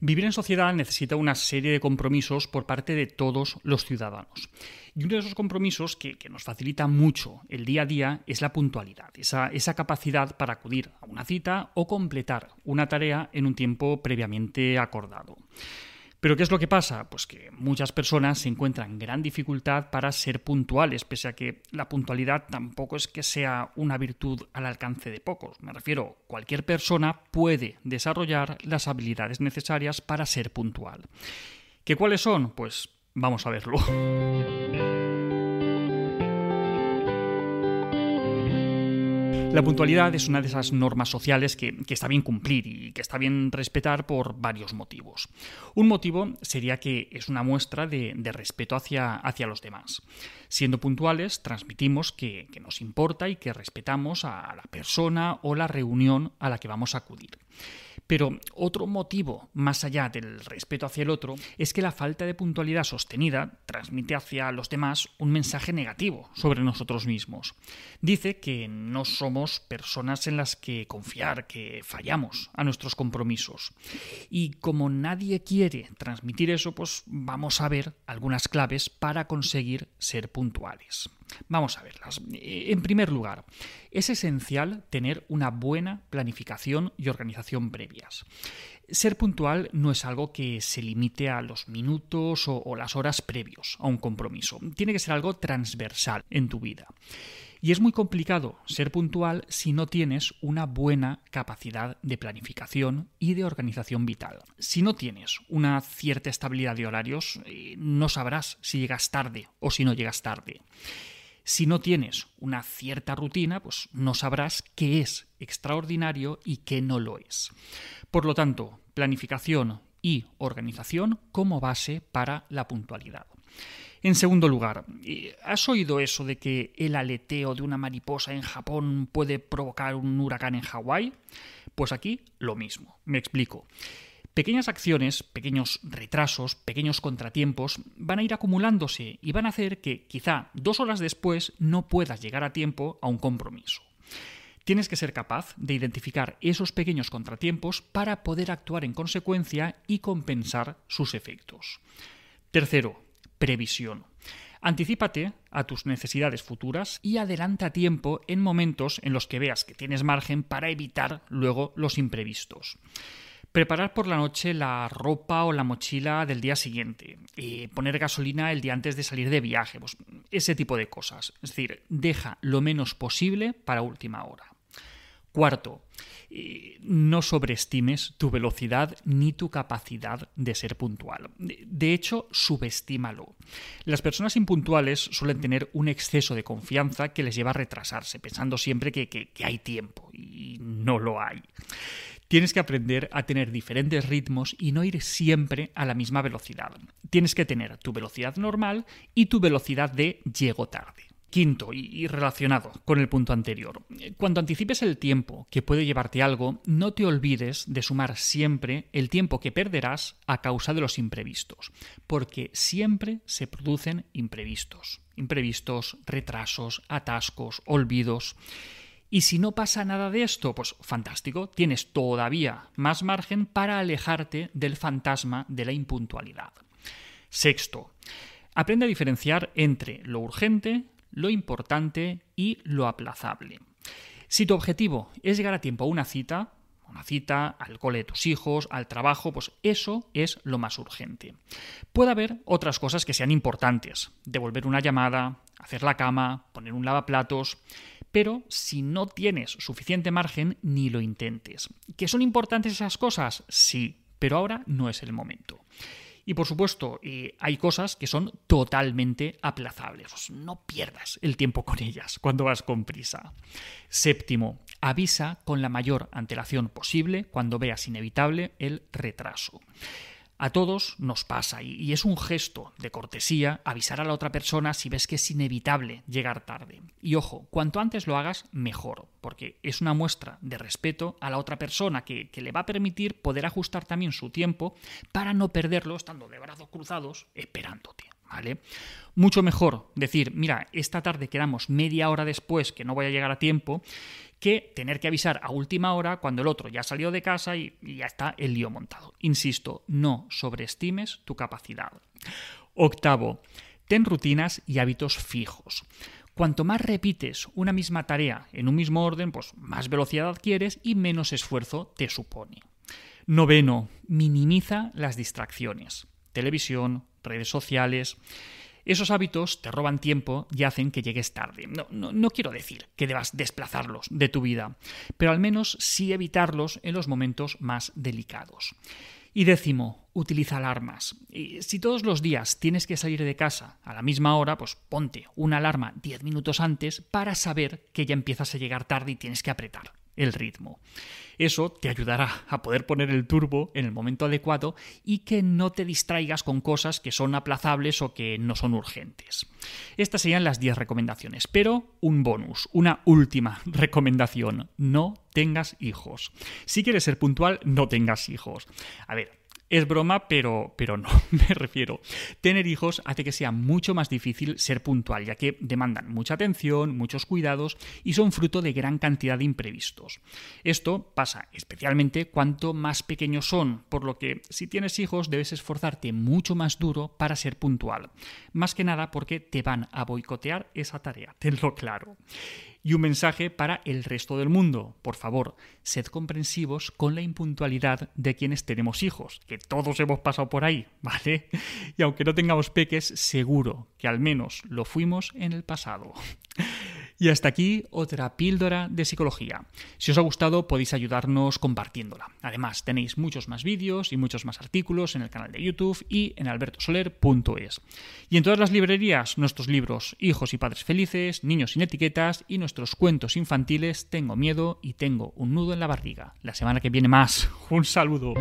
Vivir en sociedad necesita una serie de compromisos por parte de todos los ciudadanos. Y uno de esos compromisos que, nos facilita mucho el día a día es la puntualidad, esa, capacidad para acudir a una cita o completar una tarea en un tiempo previamente acordado. Pero ¿qué es lo que pasa? Pues que muchas personas se encuentran gran dificultad para ser puntuales, pese a que la puntualidad tampoco es que sea una virtud al alcance de pocos. Me refiero, cualquier persona puede desarrollar las habilidades necesarias para ser puntual. ¿Qué cuáles son? Pues vamos a verlo. La puntualidad es una de esas normas sociales que, está bien cumplir y que está bien respetar por varios motivos. Un motivo sería que es una muestra de, respeto hacia, hacia, los demás. Siendo puntuales, transmitimos que, nos importa y que respetamos a la persona o la reunión a la que vamos a acudir. Pero otro motivo, más allá del respeto hacia el otro, es que la falta de puntualidad sostenida transmite hacia los demás un mensaje negativo sobre nosotros mismos. Dice que no somos personas en las que confiar, que fallamos a nuestros compromisos. Y como nadie quiere transmitir eso, pues vamos a ver algunas claves para conseguir ser puntuales. Vamos a verlas. En primer lugar, es esencial tener una buena planificación y organización previas. Ser puntual no es algo que se limite a los minutos o, las horas previos a un compromiso. Tiene que ser algo transversal en tu vida. Y es muy complicado ser puntual si no tienes una buena capacidad de planificación y de organización vital. Si no tienes una cierta estabilidad de horarios, eh, no sabrás si llegas tarde o si no llegas tarde. Si no tienes una cierta rutina, pues no sabrás qué es extraordinario y qué no lo es. Por lo tanto, planificación y organización como base para la puntualidad. En segundo lugar, ¿has oído eso de que el aleteo de una mariposa en Japón puede provocar un huracán en Hawái? Pues aquí lo mismo. Me explico. Pequeñas acciones, pequeños retrasos, pequeños contratiempos van a ir acumulándose y van a hacer que quizá dos horas después no puedas llegar a tiempo a un compromiso. Tienes que ser capaz de identificar esos pequeños contratiempos para poder actuar en consecuencia y compensar sus efectos. Tercero, previsión. Anticípate a tus necesidades futuras y adelanta tiempo en momentos en los que veas que tienes margen para evitar luego los imprevistos. Preparar por la noche la ropa o la mochila del día siguiente. y poner gasolina el día antes de salir de viaje. Pues ese tipo de cosas. Es decir, deja lo menos posible para última hora. Cuarto, no sobreestimes tu velocidad ni tu capacidad de ser puntual. De hecho, subestímalo. Las personas impuntuales suelen tener un exceso de confianza que les lleva a retrasarse, pensando siempre que hay tiempo, y no lo hay. Tienes que aprender a tener diferentes ritmos y no ir siempre a la misma velocidad. Tienes que tener tu velocidad normal y tu velocidad de llego tarde. Quinto, y relacionado con el punto anterior, cuando anticipes el tiempo que puede llevarte algo, no te olvides de sumar siempre el tiempo que perderás a causa de los imprevistos, porque siempre se producen imprevistos. Imprevistos, retrasos, atascos, olvidos. Y si no pasa nada de esto, pues fantástico, tienes todavía más margen para alejarte del fantasma de la impuntualidad. Sexto, aprende a diferenciar entre lo urgente, lo importante y lo aplazable. Si tu objetivo es llegar a tiempo a una cita, una cita, al cole de tus hijos, al trabajo, pues eso es lo más urgente. Puede haber otras cosas que sean importantes, devolver una llamada, hacer la cama, poner un lavaplatos, pero si no tienes suficiente margen, ni lo intentes. ¿Que son importantes esas cosas? Sí, pero ahora no es el momento. Y por supuesto, hay cosas que son totalmente aplazables. No pierdas el tiempo con ellas cuando vas con prisa. Séptimo, avisa con la mayor antelación posible cuando veas inevitable el retraso. A todos nos pasa y, es un gesto de cortesía avisar a la otra persona si ves que es inevitable llegar tarde. Y ojo, cuanto antes lo hagas, mejor, porque es una muestra de respeto a la otra persona que, le va a permitir poder ajustar también su tiempo para no perderlo estando de brazos cruzados esperándote. ¿Vale? Mucho mejor decir, mira, esta tarde quedamos media hora después que no voy a llegar a tiempo, que tener que avisar a última hora cuando el otro ya ha salido de casa y, y ya está el lío montado. Insisto, no sobreestimes tu capacidad. Octavo, ten rutinas y hábitos fijos. Cuanto más repites una misma tarea en un mismo orden, pues más velocidad adquieres y menos esfuerzo te supone. Noveno, minimiza las distracciones. Televisión, redes sociales. Esos hábitos te roban tiempo y hacen que llegues tarde. No, no, quiero decir que debas desplazarlos de tu vida, pero al menos sí evitarlos en los momentos más delicados. Y décimo, utiliza alarmas. Si todos los días tienes que salir de casa a la misma hora, pues ponte una alarma 10 minutos antes para saber que ya empiezas a llegar tarde y tienes que apretar el ritmo. Eso te ayudará a poder poner el turbo en el momento adecuado y que no te distraigas con cosas que son aplazables o que no son urgentes. Estas serían las 10 recomendaciones, pero un bonus, una última recomendación, no tengas hijos. Si quieres ser puntual, no tengas hijos. A ver, es broma, pero, pero no, me refiero. Tener hijos hace que sea mucho más difícil ser puntual, ya que demandan mucha atención, muchos cuidados y son fruto de gran cantidad de imprevistos. Esto pasa especialmente cuanto más pequeños son, por lo que si tienes hijos debes esforzarte mucho más duro para ser puntual. Más que nada porque te van a boicotear esa tarea, tenlo claro. Y un mensaje para el resto del mundo. Por favor, sed comprensivos con la impuntualidad de quienes tenemos hijos, que todos hemos pasado por ahí, ¿vale? Y aunque no tengamos peques, seguro que al menos lo fuimos en el pasado. Y hasta aquí otra píldora de psicología. Si os ha gustado podéis ayudarnos compartiéndola. Además tenéis muchos más vídeos y muchos más artículos en el canal de YouTube y en albertosoler.es. Y en todas las librerías nuestros libros Hijos y Padres Felices, Niños sin Etiquetas y nuestros cuentos infantiles Tengo miedo y tengo un nudo en la barriga. La semana que viene más. Un saludo.